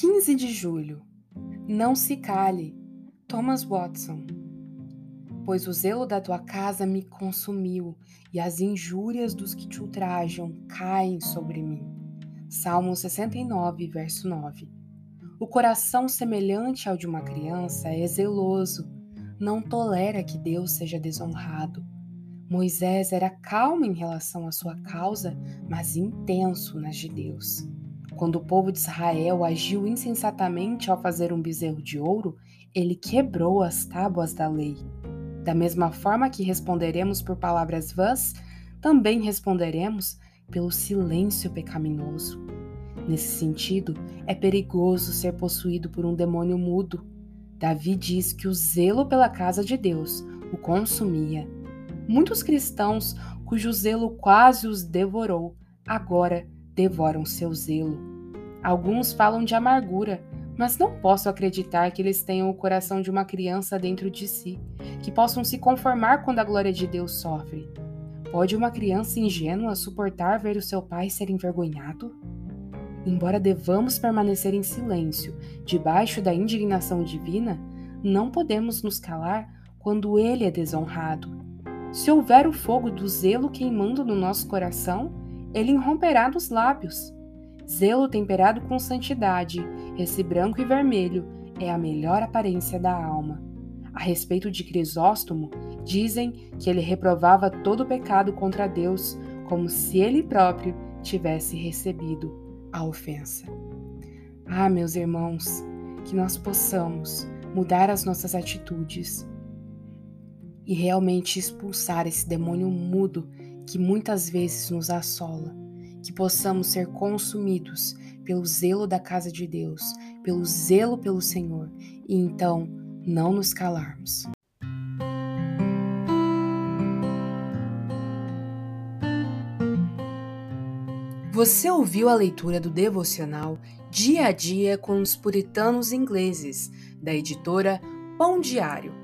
15 de julho. Não se cale. Thomas Watson. Pois o zelo da tua casa me consumiu, e as injúrias dos que te ultrajam caem sobre mim. Salmo 69, verso 9. O coração semelhante ao de uma criança é zeloso, não tolera que Deus seja desonrado. Moisés era calmo em relação à sua causa, mas intenso nas de Deus. Quando o povo de Israel agiu insensatamente ao fazer um bezerro de ouro, ele quebrou as tábuas da lei. Da mesma forma que responderemos por palavras vãs, também responderemos pelo silêncio pecaminoso. Nesse sentido, é perigoso ser possuído por um demônio mudo. Davi diz que o zelo pela casa de Deus o consumia. Muitos cristãos, cujo zelo quase os devorou, agora devoram seu zelo. Alguns falam de amargura, mas não posso acreditar que eles tenham o coração de uma criança dentro de si, que possam se conformar quando a glória de Deus sofre. Pode uma criança ingênua suportar ver o seu pai ser envergonhado? Embora devamos permanecer em silêncio, debaixo da indignação divina, não podemos nos calar quando ele é desonrado. Se houver o fogo do zelo queimando no nosso coração, ele irromperá nos lábios. Zelo temperado com santidade, esse branco e vermelho, é a melhor aparência da alma. A respeito de Crisóstomo, dizem que ele reprovava todo pecado contra Deus, como se ele próprio tivesse recebido a ofensa. Ah, meus irmãos, que nós possamos mudar as nossas atitudes e realmente expulsar esse demônio mudo que muitas vezes nos assola, que possamos ser consumidos pelo zelo da casa de Deus, pelo zelo pelo Senhor, e então não nos calarmos. Você ouviu a leitura do devocional Dia a Dia com os Puritanos Ingleses, da editora Pão Diário,